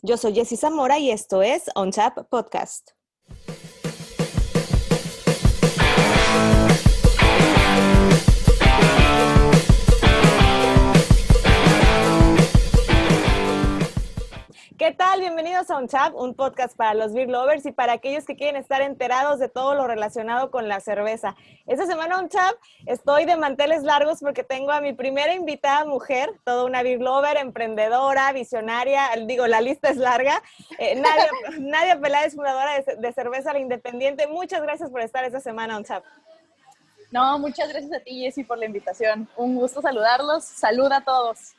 Yo soy Jessy Zamora y esto es On Tap Podcast. ¿Qué tal? Bienvenidos a Un Chat, un podcast para los beer lovers y para aquellos que quieren estar enterados de todo lo relacionado con la cerveza. Esta semana Un Chat estoy de manteles largos porque tengo a mi primera invitada mujer, toda una beer lover, emprendedora, visionaria, digo, la lista es larga. Eh, Nadia, Nadia, Peláez, fundadora de, Cerveza La Independiente. Muchas gracias por estar esta semana On Chat. No, muchas gracias a ti, Jessy, por la invitación. Un gusto saludarlos. Saluda a todos.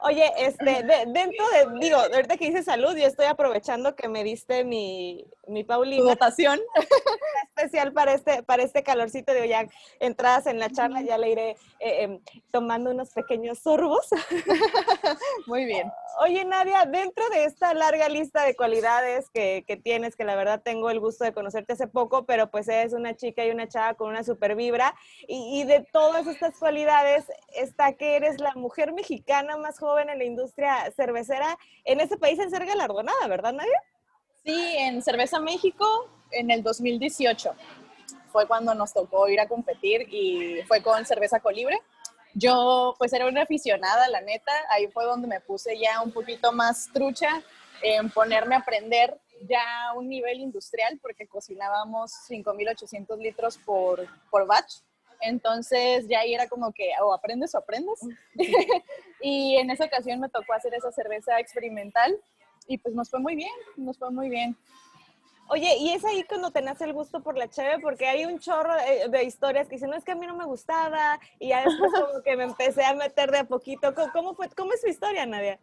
Oye, este, dentro de, digo, ahorita que dice salud, yo estoy aprovechando que me diste mi, mi Paulina. votación. Especial para este, para este calorcito, digo, ya entradas en la charla, ya le iré eh, em, tomando unos pequeños sorbos. Muy bien. Oye, Nadia, dentro de esta larga lista de cualidades que, que, tienes, que la verdad tengo el gusto de conocerte hace poco, pero pues eres una chica y una chava con una super vibra, y, y de todas estas cualidades está que eres la mujer mexicana más joven en la industria cervecera en ese país en ser galardonada, ¿verdad, Nadia? Sí, en Cerveza México en el 2018 fue cuando nos tocó ir a competir y fue con Cerveza Colibre. Yo pues era una aficionada, la neta, ahí fue donde me puse ya un poquito más trucha en ponerme a aprender ya un nivel industrial porque cocinábamos 5.800 litros por, por batch entonces ya ahí era como que o aprendes o aprendes. y en esa ocasión me tocó hacer esa cerveza experimental y pues nos fue muy bien, nos fue muy bien. Oye, y es ahí cuando te nace el gusto por la cheve, porque hay un chorro de, historias que dicen, no, es que a mí no me gustaba, y ya después como que me empecé a meter de a poquito. ¿Cómo, fue, cómo es su historia, Nadia?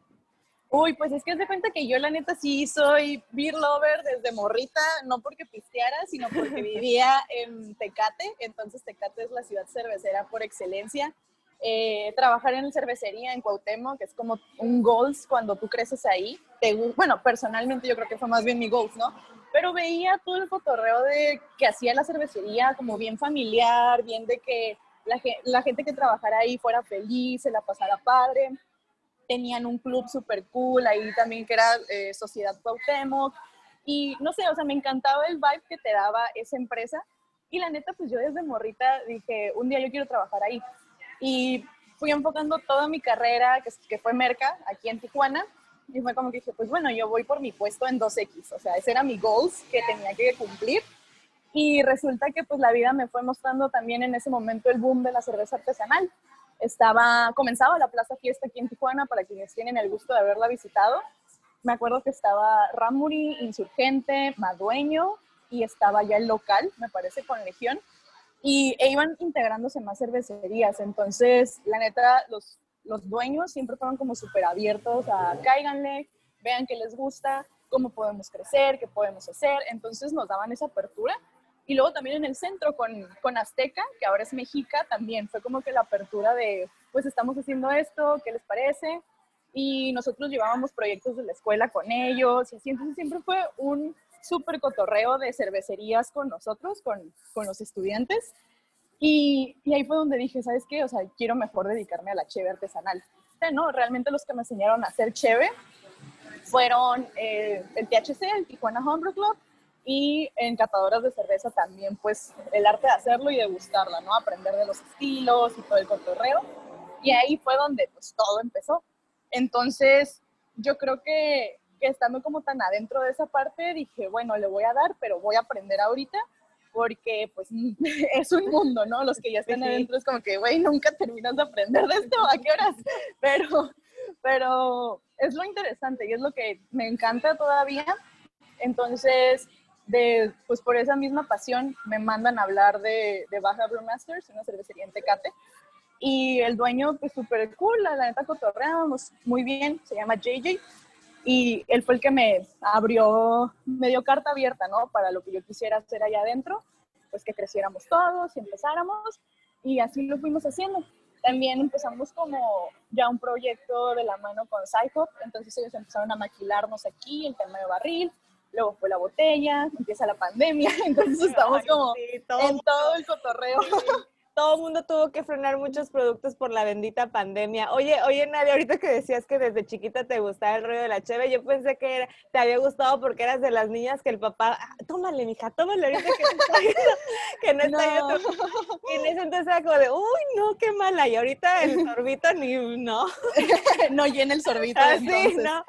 Uy, pues es que es de cuenta que yo la neta sí soy beer lover desde morrita, no porque pisteara, sino porque vivía en Tecate, entonces Tecate es la ciudad cervecera por excelencia. Eh, trabajar en cervecería en Cuauhtémoc, que es como un goals cuando tú creces ahí. Te, bueno, personalmente yo creo que fue más bien mi goals, ¿no? Pero veía todo el cotorreo de que hacía la cervecería como bien familiar, bien de que la, la gente que trabajara ahí fuera feliz, se la pasara padre tenían un club súper cool ahí también que era eh, Sociedad Cuauhtémoc. Y no sé, o sea, me encantaba el vibe que te daba esa empresa. Y la neta, pues yo desde morrita dije, un día yo quiero trabajar ahí. Y fui enfocando toda mi carrera, que, que fue Merca, aquí en Tijuana. Y fue como que dije, pues bueno, yo voy por mi puesto en 2X. O sea, ese era mi goals que tenía que cumplir. Y resulta que pues la vida me fue mostrando también en ese momento el boom de la cerveza artesanal estaba, comenzaba la Plaza Fiesta aquí en Tijuana, para quienes tienen el gusto de haberla visitado. Me acuerdo que estaba Ramuri, Insurgente, Madueño, y estaba ya el local, me parece, con Legión, y e iban integrándose más cervecerías. Entonces, la neta, los, los dueños siempre fueron como súper abiertos a cáiganle, vean qué les gusta, cómo podemos crecer, qué podemos hacer. Entonces, nos daban esa apertura y luego también en el centro con, con Azteca, que ahora es Mexica, también fue como que la apertura de, pues estamos haciendo esto, ¿qué les parece? Y nosotros llevábamos proyectos de la escuela con ellos, y así, entonces siempre fue un súper cotorreo de cervecerías con nosotros, con, con los estudiantes. Y, y, ahí fue donde dije, ¿sabes qué? O sea, quiero mejor dedicarme a la cheve artesanal. no, realmente los que me enseñaron a hacer cheve fueron eh, el THC, el Tijuana Homebrew Club, y en catadoras de cerveza también, pues el arte de hacerlo y de gustarla, ¿no? Aprender de los estilos y todo el cotorreo. Y ahí fue donde pues todo empezó. Entonces, yo creo que, que estando como tan adentro de esa parte, dije, bueno, le voy a dar, pero voy a aprender ahorita porque pues es un mundo, ¿no? Los que ya están adentro es como que, güey, nunca terminas de aprender de esto, ¿a qué horas? Pero, pero es lo interesante y es lo que me encanta todavía. Entonces, de, pues por esa misma pasión me mandan a hablar de, de Baja Brewmasters, una cervecería en Tecate. Y el dueño, pues súper cool, la neta cotorreábamos muy bien, se llama JJ. Y él fue el que me abrió, me dio carta abierta, ¿no? Para lo que yo quisiera hacer allá adentro, pues que creciéramos todos y empezáramos. Y así lo fuimos haciendo. También empezamos como ya un proyecto de la mano con Psychop, entonces ellos empezaron a maquilarnos aquí, el tema de barril, luego fue la botella, empieza la pandemia, entonces estamos como en todo el cotorreo. Todo el mundo tuvo que frenar muchos productos por la bendita pandemia. Oye, oye, Nadia, ahorita que decías que desde chiquita te gustaba el rollo de la cheve, yo pensé que te había gustado porque eras de las niñas que el papá, ah, tómale, mija, tómale ahorita que, que no está no. Y en ese entonces era como de, uy, no, qué mala. Y ahorita el sorbito ni, no. no llena el sorbito. Así, ah,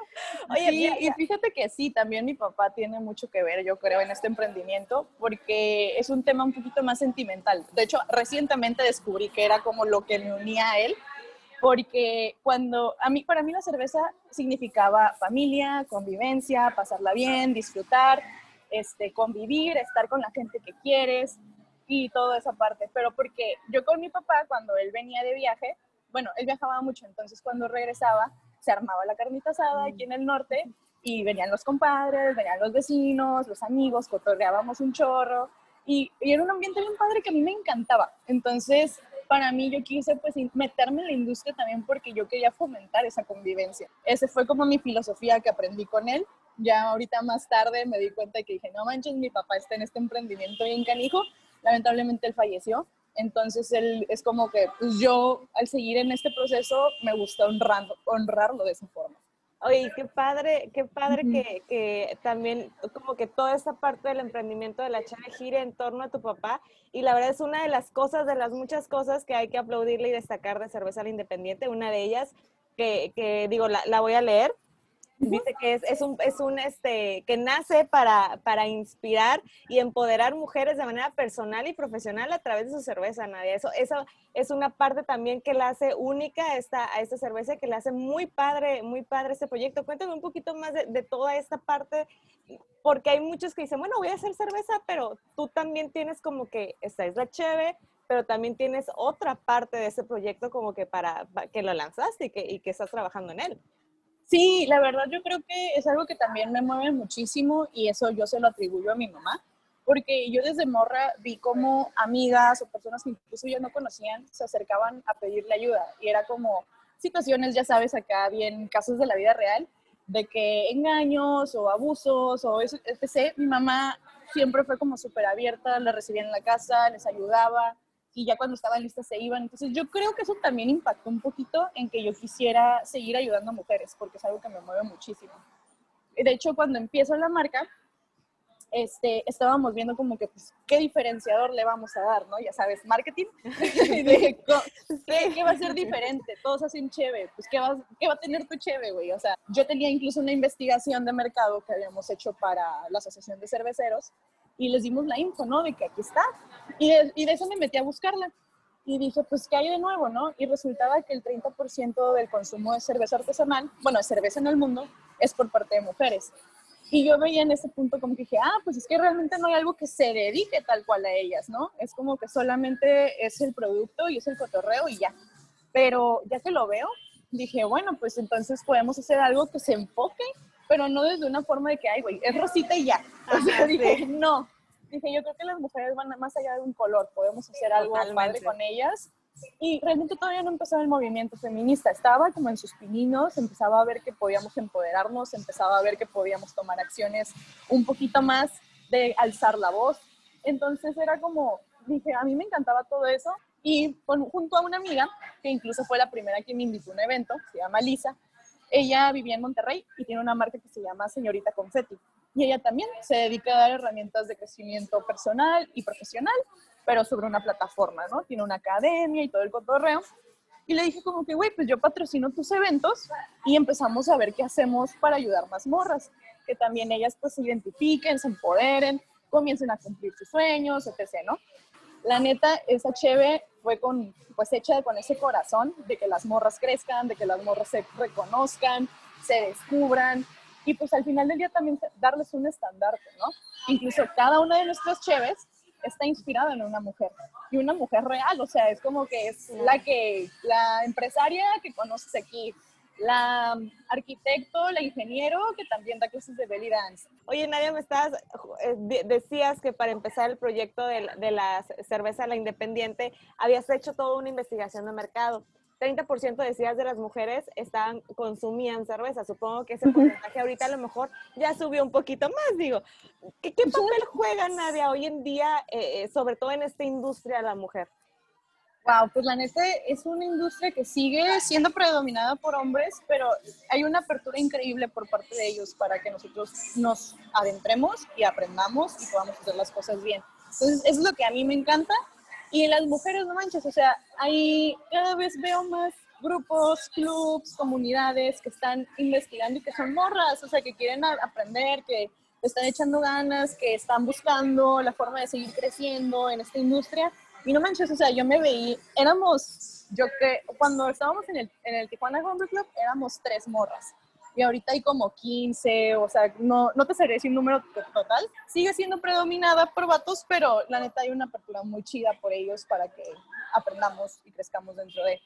¿no? Oye, y fíjate que sí, también mi papá tiene mucho que ver, yo creo, en este emprendimiento, porque es un tema un poquito más sentimental. De hecho, recientemente descubrí que era como lo que me unía a él, porque cuando a mí, para mí la cerveza significaba familia, convivencia, pasarla bien, disfrutar, este, convivir, estar con la gente que quieres y toda esa parte. Pero porque yo con mi papá, cuando él venía de viaje, bueno, él viajaba mucho, entonces cuando regresaba, se armaba la carnita asada aquí en el norte y venían los compadres, venían los vecinos, los amigos, cotorreábamos un chorro y, era un ambiente bien padre que a mí me encantaba. Entonces, para mí yo quise pues meterme en la industria también porque yo quería fomentar esa convivencia. Ese fue como mi filosofía que aprendí con él. Ya ahorita más tarde me di cuenta que dije, no manches, mi papá está en este emprendimiento bien canijo. Lamentablemente él falleció. Entonces él es como que pues yo al seguir en este proceso me gusta honrarlo, honrarlo de esa forma. Oye, qué padre, qué padre que, que, también como que toda esta parte del emprendimiento de la chave gire en torno a tu papá y la verdad es una de las cosas, de las muchas cosas que hay que aplaudirle y destacar de Cerveza la Independiente, una de ellas que, que digo, la, la voy a leer, Dice que es, es, un, es un, este, que nace para, para inspirar y empoderar mujeres de manera personal y profesional a través de su cerveza, Nadia. Eso, eso es una parte también que la hace única a esta, a esta cerveza, que le hace muy padre, muy padre este proyecto. Cuéntame un poquito más de, de toda esta parte, porque hay muchos que dicen, bueno, voy a hacer cerveza, pero tú también tienes como que, esta es la cheve, pero también tienes otra parte de ese proyecto como que para, que lo lanzaste y que, y que estás trabajando en él. Sí, la verdad yo creo que es algo que también me mueve muchísimo y eso yo se lo atribuyo a mi mamá, porque yo desde morra vi como amigas o personas que incluso yo no conocían se acercaban a pedirle ayuda y era como situaciones, ya sabes, acá bien casos de la vida real, de que engaños o abusos o eso, etc. Mi mamá siempre fue como súper abierta, la recibía en la casa, les ayudaba, y ya cuando estaban listas se iban. Entonces yo creo que eso también impactó un poquito en que yo quisiera seguir ayudando a mujeres, porque es algo que me mueve muchísimo. De hecho, cuando empiezo la marca, este, estábamos viendo como que, pues, ¿qué diferenciador le vamos a dar, no? Ya sabes, marketing. ¿qué, ¿qué, va a ser diferente? Todos hacen cheve. Pues, ¿qué va, ¿qué va a tener tu cheve, güey? O sea, yo tenía incluso una investigación de mercado que habíamos hecho para la Asociación de Cerveceros y les dimos la info, ¿no? De que aquí está. Y de, y de eso me metí a buscarla. Y dije, pues, ¿qué hay de nuevo, no? Y resultaba que el 30% del consumo de cerveza artesanal, bueno, de cerveza en el mundo, es por parte de mujeres. Y yo veía en ese punto como que dije, ah, pues es que realmente no hay algo que se dedique tal cual a ellas, ¿no? Es como que solamente es el producto y es el cotorreo y ya. Pero ya que lo veo, dije, bueno, pues entonces podemos hacer algo que se enfoque pero no desde una forma de que, ay, güey, es rosita y ya. O sea, dije, no. Dije, yo creo que las mujeres van más allá de un color, podemos hacer algo padre con ellas. Y realmente todavía no empezaba el movimiento feminista, estaba como en sus pininos, empezaba a ver que podíamos empoderarnos, empezaba a ver que podíamos tomar acciones un poquito más de alzar la voz. Entonces era como, dije, a mí me encantaba todo eso. Y junto a una amiga, que incluso fue la primera que me invitó a un evento, se llama Lisa, ella vivía en Monterrey y tiene una marca que se llama Señorita Confetti. Y ella también se dedica a dar herramientas de crecimiento personal y profesional, pero sobre una plataforma, ¿no? Tiene una academia y todo el cotorreo. Y le dije como que, güey, pues yo patrocino tus eventos y empezamos a ver qué hacemos para ayudar más morras, que también ellas pues se identifiquen, se empoderen, comiencen a cumplir sus sueños, etc., ¿no? La neta, esa cheve fue con, pues hecha con ese corazón de que las morras crezcan, de que las morras se reconozcan, se descubran y pues al final del día también darles un estandarte, ¿no? Incluso cada una de nuestras cheves está inspirada en una mujer y una mujer real, o sea, es como que es la que, la empresaria que conoces aquí, la arquitecto, la ingeniero, que también da clases de belly dance. Oye, Nadia, me estás, eh, decías que para empezar el proyecto de, de la cerveza La Independiente, habías hecho toda una investigación de mercado. 30% decías de las mujeres estaban, consumían cerveza. Supongo que ese porcentaje ahorita a lo mejor ya subió un poquito más, digo. ¿Qué, qué papel juega, Nadia, hoy en día, eh, eh, sobre todo en esta industria, la mujer? Wow, pues la neta es una industria que sigue siendo predominada por hombres, pero hay una apertura increíble por parte de ellos para que nosotros nos adentremos y aprendamos y podamos hacer las cosas bien. Entonces, eso es lo que a mí me encanta. Y en las mujeres, no manches, o sea, hay, cada vez veo más grupos, clubs, comunidades que están investigando y que son morras, o sea, que quieren aprender, que están echando ganas, que están buscando la forma de seguir creciendo en esta industria. Y no manches, o sea, yo me veí, éramos, yo que cuando estábamos en el, en el Tijuana Home Club, éramos tres morras. Y ahorita hay como 15, o sea, no, no te sabría decir un número total. Sigue siendo predominada por vatos, pero la neta hay una apertura muy chida por ellos para que aprendamos y crezcamos dentro de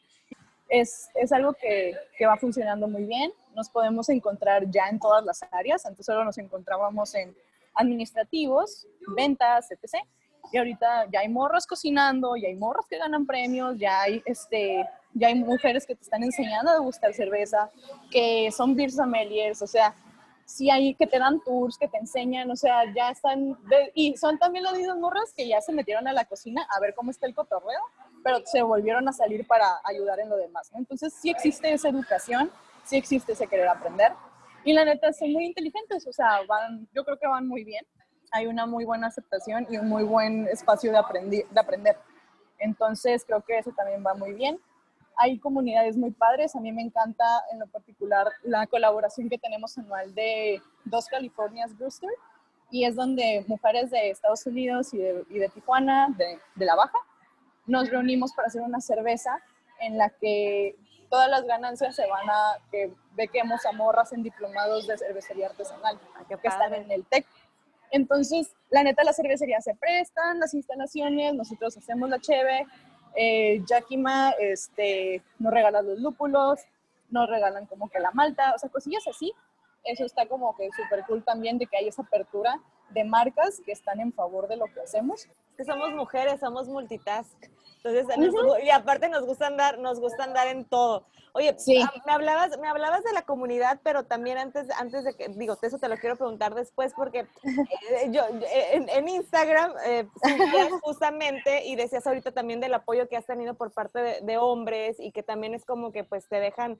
es, es algo que, que, va funcionando muy bien. Nos podemos encontrar ya en todas las áreas. Antes solo nos encontrábamos en administrativos, ventas, etc. Y ahorita ya hay morras cocinando, ya hay morras que ganan premios, ya hay, este, ya hay mujeres que te están enseñando a degustar cerveza, que son beer sommeliers, o sea, sí hay que te dan tours, que te enseñan, o sea, ya están, y son también las mismas morras que ya se metieron a la cocina a ver cómo está el cotorreo pero se volvieron a salir para ayudar en lo demás. Entonces sí existe esa educación, sí existe ese querer aprender. Y la neta son muy inteligentes, o sea, van, yo creo que van muy bien. Hay una muy buena aceptación y un muy buen espacio de, aprender, de aprender. Entonces creo que eso también va muy bien. Hay comunidades muy padres. A mí me encanta en lo particular la colaboración que tenemos anual de Dos Californias Brewster. Y es donde mujeres de Estados Unidos y de, y de Tijuana, de, de la Baja, nos reunimos para hacer una cerveza en la que todas las ganancias se van a que bequemos a morras en diplomados de cervecería artesanal ah, que están en el TEC. Entonces, la neta, las cervecerías se prestan, las instalaciones, nosotros hacemos la cheve, eh, Yakima este, nos regalan los lúpulos, nos regalan como que la malta, o sea, cosillas así. Eso está como que súper cool también de que hay esa apertura de marcas que están en favor de lo que hacemos. Que somos mujeres, somos multitask. Entonces, y aparte nos gusta andar, nos gusta andar en todo. Oye, ah, me hablabas, me hablabas de la comunidad, pero también antes, antes de que, digo, eso te lo quiero preguntar después, porque eh, yo, eh, en, Instagram eh, justamente y decías ahorita también del apoyo que has tenido por parte de, hombres y que también es como que pues te dejan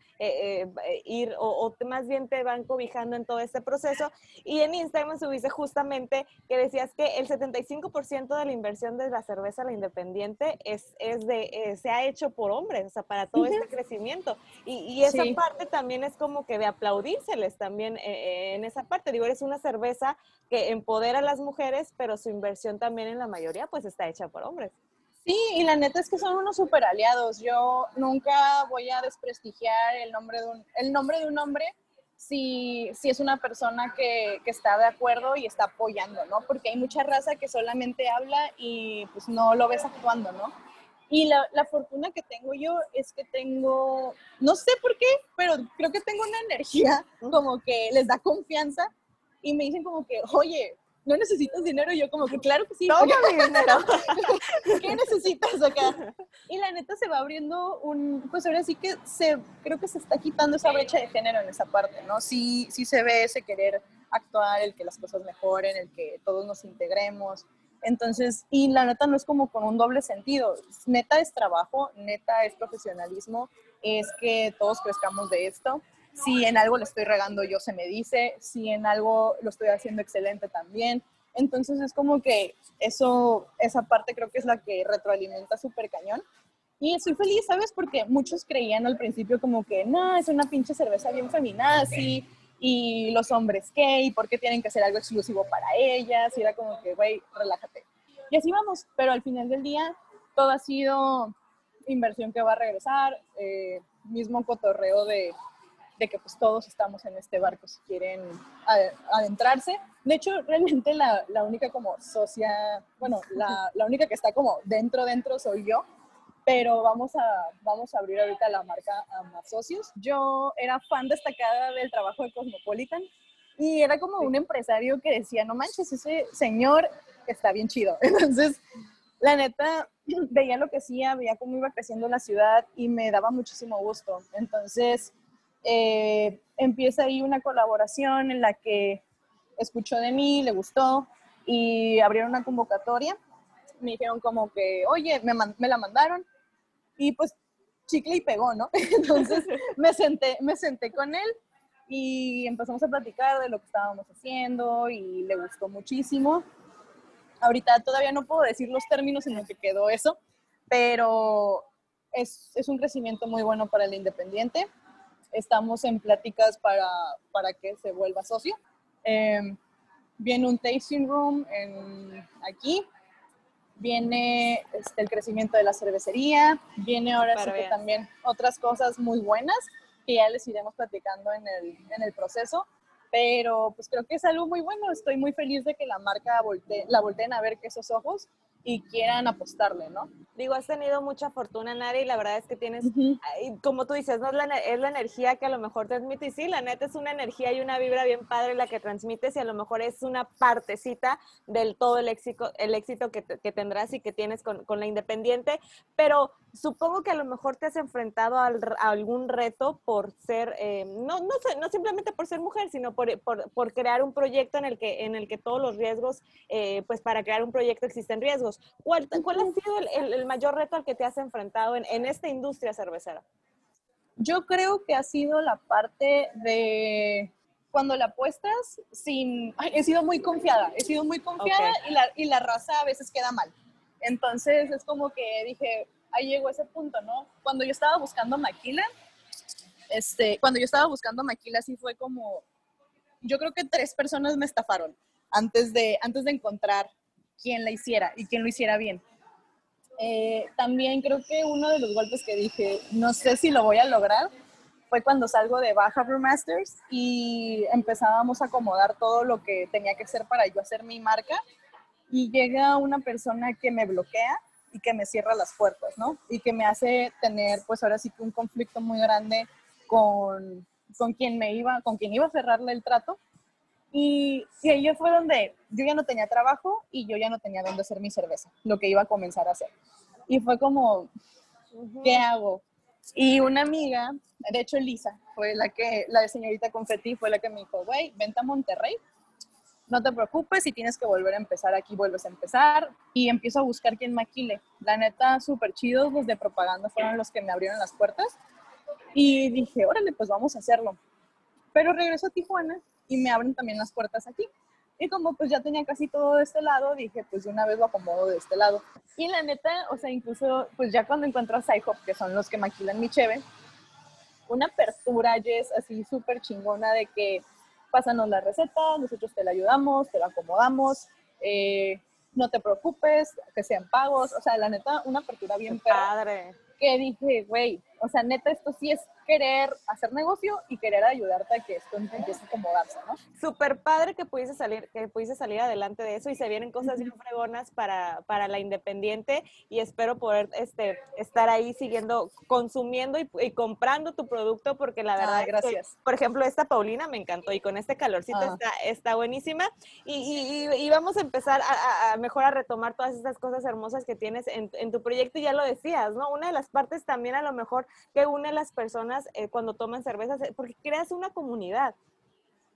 ir o, o, más bien te van cobijando en todo este proceso. Y en Instagram subiste justamente que decías que el 75% de la inversión de la cerveza, la independiente, es, es de, se ha hecho por hombres, o sea, para todo este crecimiento. Y, esa parte también es como que de aplaudírseles también eh, eh, en esa parte. Digo, eres una cerveza que empodera a las mujeres, pero su inversión también en la mayoría pues está hecha por hombres. Sí, y la neta es que son unos super aliados. Yo nunca voy a desprestigiar el nombre de un, el nombre de un hombre si, si es una persona que, que, está de acuerdo y está apoyando, ¿no? Porque hay mucha raza que solamente habla y pues no lo ves actuando, ¿no? Y la, la, fortuna que tengo yo es que tengo, no sé por qué, pero creo que tengo una energía como que les da confianza y me dicen como que, oye, ¿no necesitas dinero? Y yo como que, claro que sí. Toma mi dinero. ¿Qué necesitas acá? Y la neta se va abriendo un, pues ahora sí que se, creo que se está quitando esa brecha de género en esa parte, ¿no? Sí, sí se ve ese querer actuar, el que las cosas mejoren, el que todos nos integremos. Entonces, y la neta no es como con un doble sentido. Neta es trabajo, neta es profesionalismo, es que todos crezcamos de esto. Si en algo le estoy regando, yo se me dice. Si en algo lo estoy haciendo excelente también. Entonces es como que eso, esa parte creo que es la que retroalimenta súper cañón. Y estoy feliz, ¿sabes? Porque muchos creían al principio como que, no, es una pinche cerveza bien feminazi y los hombres qué, y por qué tienen que hacer algo exclusivo para ellas, y era como que, güey, relájate. Y así vamos, pero al final del día todo ha sido inversión que va a regresar, eh, mismo cotorreo de, de, que pues todos estamos en este barco si quieren adentrarse. De hecho, realmente la, la única como socia, bueno, la, la única que está como dentro, dentro soy yo, pero vamos a, vamos a abrir ahorita la marca a más socios. Yo era fan destacada del trabajo de Cosmopolitan y era como un empresario que decía, no manches, ese señor está bien chido. Entonces, la neta, veía lo que hacía, veía cómo iba creciendo la ciudad y me daba muchísimo gusto. Entonces, eh, empieza ahí una colaboración en la que escuchó de mí, le gustó y abrieron una convocatoria. Me dijeron como que, oye, me, la mandaron Y pues chicle y pegó, ¿no? Entonces me senté, me senté con él y empezamos a platicar de lo que estábamos haciendo y le gustó muchísimo. Ahorita todavía no puedo decir los términos en los que quedó eso, pero es, es un crecimiento muy bueno para el independiente. Estamos en pláticas para, para que se vuelva socio. Eh, viene un tasting room en, aquí, viene este, el crecimiento de la cervecería, viene ahora sí que también otras cosas muy buenas que ya les iremos platicando en el, en el proceso, pero pues creo que es algo muy bueno, estoy muy feliz de que la marca la volteen a ver que esos ojos y quieran apostarle, ¿no? Digo, has tenido mucha fortuna, Nari, y la verdad es que tienes, como tú dices, ¿no? es, la, es la energía que a lo mejor transmite, y sí, la neta es una energía y una vibra bien padre la que transmites, y a lo mejor es una partecita del todo el éxito, el éxito que, que tendrás y que tienes con, con, la Independiente, pero supongo que a lo mejor te has enfrentado a, algún reto por ser, eh, no, no, no, simplemente por ser mujer, sino por, por, por, crear un proyecto en el que, en el que todos los riesgos, eh, pues para crear un proyecto existen riesgos. ¿Cuál, cuál ha sido el, el, mayor reto al que te has enfrentado en, en esta industria cervecera? Yo creo que ha sido la parte de cuando la apuestas sin... he sido muy confiada, he sido muy confiada y, la, y la raza a veces queda mal. Entonces es como que dije, ahí llegó ese punto, ¿no? Cuando yo estaba buscando maquila, este, cuando yo estaba buscando maquila, sí fue como, yo creo que tres personas me estafaron antes de, antes de encontrar quién la hiciera y quién lo hiciera bien. Eh, también creo que uno de los golpes que dije, no sé si lo voy a lograr, fue cuando salgo de Baja Brewmasters y empezábamos a acomodar todo lo que tenía que hacer para yo hacer mi marca y llega una persona que me bloquea y que me cierra las puertas, ¿no? Y que me hace tener, pues ahora sí que un conflicto muy grande con, con quien me iba, con quien iba a cerrarle el trato y, y ahí fue donde yo ya no tenía trabajo y yo ya no tenía dónde hacer mi cerveza, lo que iba a comenzar a hacer. Y fue como, ¿qué hago? Y una amiga, de hecho Lisa, fue la que, la señorita Confetti, fue la que me dijo, güey, vente a Monterrey, no te preocupes, si tienes que volver a empezar aquí, vuelves a empezar. Y empiezo a buscar quien maquile. La neta, súper chidos, los de propaganda fueron los que me abrieron las puertas. Y dije, órale, pues vamos a hacerlo. Pero regreso a Tijuana y me abren también las puertas aquí. Y como pues ya tenía casi todo de este lado, dije, pues de una vez lo acomodo de este lado. Y la neta, o sea, incluso pues ya cuando encuentro a Sci-Hop, que son los que maquilan mi cheve, una apertura, Jess, así súper chingona de que pásanos la receta, nosotros te la ayudamos, te la acomodamos, eh, no te preocupes, que sean pagos, o sea, la neta, una apertura bien padre. Que dije, güey, o sea, neta, esto sí es querer hacer negocio y querer ayudarte a que esto empiece a acomodarse, ¿no? Súper padre que pudiese salir, que pudiese salir adelante de eso y se vienen cosas bien fregonas para, para la independiente y espero poder este, estar ahí siguiendo, consumiendo y, comprando tu producto porque la verdad, gracias. por ejemplo, esta Paulina me encantó y con este calorcito ah. está, está buenísima y, y, vamos a empezar a, a, mejor a retomar todas estas cosas hermosas que tienes en, en tu proyecto y ya lo decías, ¿no? Una de las partes también a lo mejor que une a las personas eh, cuando toman cervezas, eh, porque creas una comunidad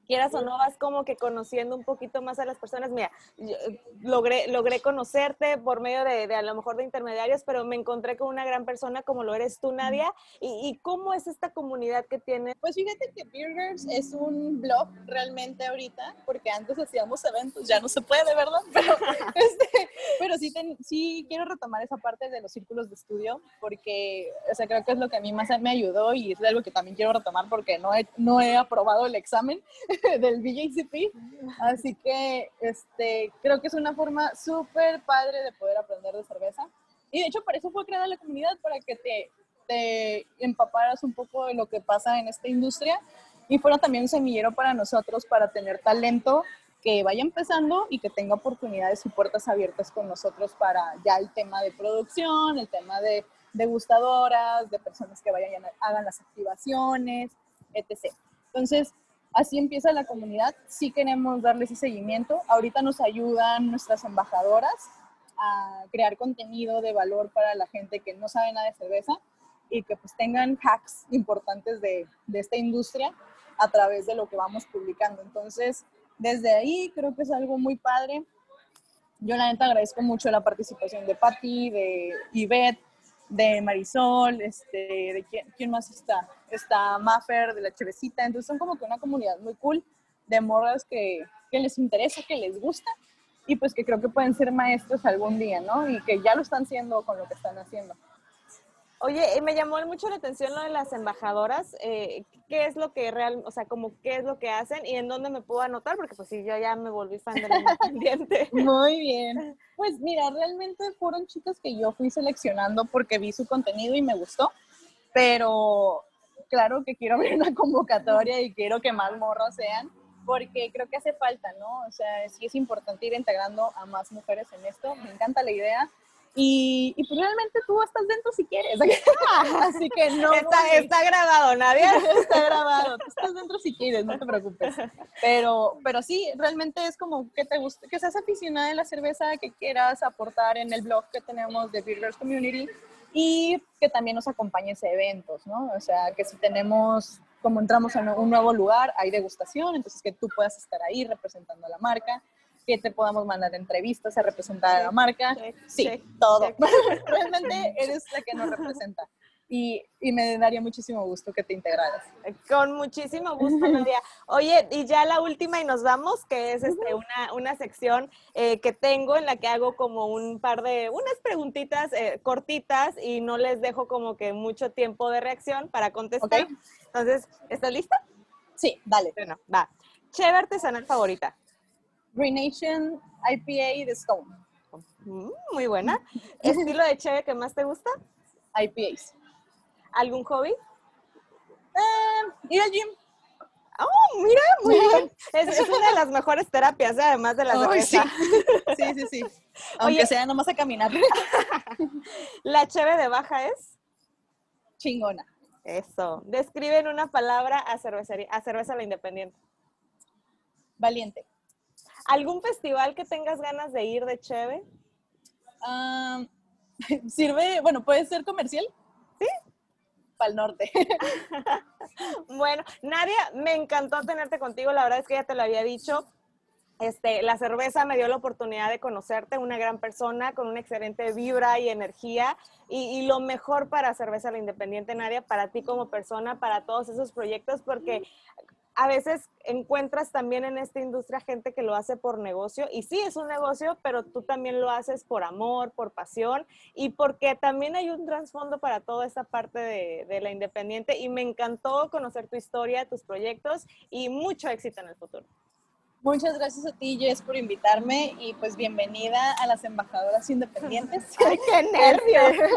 quieras o no, vas como que conociendo un poquito más a las personas. Mira, eh, logré, logré conocerte por medio de, de, a lo mejor de intermediarios, pero me encontré con una gran persona como lo eres tú, Nadia. ¿Y, y cómo es esta comunidad que tiene? Pues fíjate que Beergers es un blog realmente ahorita, porque antes hacíamos eventos, ya no se puede, ¿verdad? Pero, este, pero sí, sí quiero retomar esa parte de los círculos de estudio, porque, o sea, creo que es lo que a mí más me ayudó y es algo que también quiero retomar porque no he, no he aprobado el examen. del BJCP. Así que este, creo que es una forma súper padre de poder aprender de cerveza. Y de hecho, para eso fue creada la comunidad, para que te, te empaparas un poco de lo que pasa en esta industria y fuera también un semillero para nosotros para tener talento que vaya empezando y que tenga oportunidades y puertas abiertas con nosotros para ya el tema de producción, el tema de degustadoras, de personas que vayan hagan las activaciones, etc. Entonces, Así empieza la comunidad. Sí queremos darles ese seguimiento. Ahorita nos ayudan nuestras embajadoras a crear contenido de valor para la gente que no sabe nada de cerveza y que pues tengan hacks importantes de, de esta industria a través de lo que vamos publicando. Entonces, desde ahí creo que es algo muy padre. Yo la neta agradezco mucho la participación de Patti, de Ivette, de Marisol, este, de quién, quién más está, está Maffer de la Chevecita, entonces son como que una comunidad muy cool de morras que, que les interesa, que les gusta y pues que creo que pueden ser maestros algún día, ¿no? Y que ya lo están haciendo con lo que están haciendo. Oye, me llamó mucho la atención lo de las embajadoras. Eh, ¿Qué es lo que real, o sea, como qué es lo que hacen y en dónde me puedo anotar? Porque pues sí, yo ya me volví fan de la Independiente. Muy bien. Pues mira, realmente fueron chicas que yo fui seleccionando porque vi su contenido y me gustó, pero claro que quiero abrir una convocatoria y quiero que más morras sean porque creo que hace falta, ¿no? O sea, sí es importante ir integrando a más mujeres en esto. Me encanta la idea y, y pues realmente tú estás dentro si quieres. Así que no. Está, está grabado, nadie. está grabado. Tú estás dentro si quieres, no te preocupes. Pero, pero sí, realmente es como que te guste, que seas aficionada de la cerveza, que quieras aportar en el blog que tenemos de Beer Girls Community y que también nos acompañes a eventos, ¿no? O sea, que si tenemos, como entramos en un nuevo lugar, hay degustación, entonces que tú puedas estar ahí representando a la marca que te podamos mandar entrevistas a representar a la marca. sí, todo. Realmente eres la que nos representa. Y, y, me daría muchísimo gusto que te integraras. Con muchísimo gusto, Nadia. Oye, y ya la última y nos vamos, que es este, una, una sección eh, que tengo en la que hago como un par de, unas preguntitas eh, cortitas y no les dejo como que mucho tiempo de reacción para contestar. Entonces, ¿estás lista? Sí, dale. Bueno, va. Cheve artesanal favorita. Green Nation IPA de Stone. Mm, muy buena. ¿Estilo de cheve que más te gusta? IPAs. ¿Algún hobby? Eh, ir al gym. Oh, mira, muy bien. Es, una de las mejores terapias, ¿eh? además de la cerveza. Sí. sí, sí, Aunque sea nomás a caminar. ¿La cheve de baja es? Chingona. Eso. Describe en una palabra a cervecería, a cerveza la independiente. Valiente. ¿Algún festival que tengas ganas de ir de Cheve? sirve, bueno, puede ser comercial. Sí. Para el norte. bueno, Nadia, me encantó tenerte contigo. La verdad es que ya te lo había dicho. Este, la cerveza me dio la oportunidad de conocerte, una gran persona con una excelente vibra y energía. Y, y, lo mejor para Cerveza La Independiente, Nadia, para ti como persona, para todos esos proyectos, porque a veces encuentras también en esta industria gente que lo hace por negocio y sí es un negocio, pero tú también lo haces por amor, por pasión y porque también hay un trasfondo para toda esta parte de, de, la independiente y me encantó conocer tu historia, tus proyectos y mucho éxito en el futuro. Muchas gracias a ti, Jess, por invitarme y pues bienvenida a las embajadoras independientes. ¡Ay, qué nervios!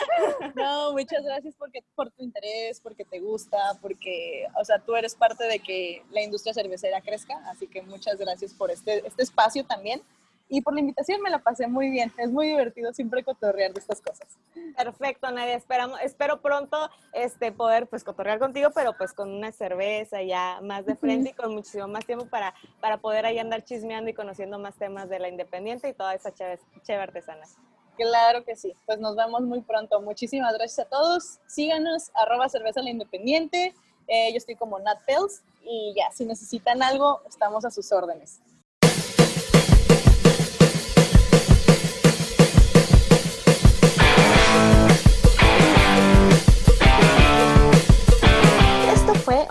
no, muchas gracias porque, por tu interés, porque te gusta, porque, o sea, tú eres parte de que la industria cervecera crezca, así que muchas gracias por este, este espacio también y por la invitación me la pasé muy bien. Es muy divertido siempre cotorrear de estas cosas. Perfecto, Nadia. Esperamos, espero pronto este, poder pues cotorrear contigo, pero pues con una cerveza ya más de frente y con muchísimo más tiempo para, para poder ahí andar chismeando y conociendo más temas de la independiente y toda esa chévere, artesana. Claro que sí. Pues nos vemos muy pronto. Muchísimas gracias a todos. Síganos, arroba cerveza la independiente. Eh, yo estoy como Nat Pels y ya, si necesitan algo, estamos a sus órdenes.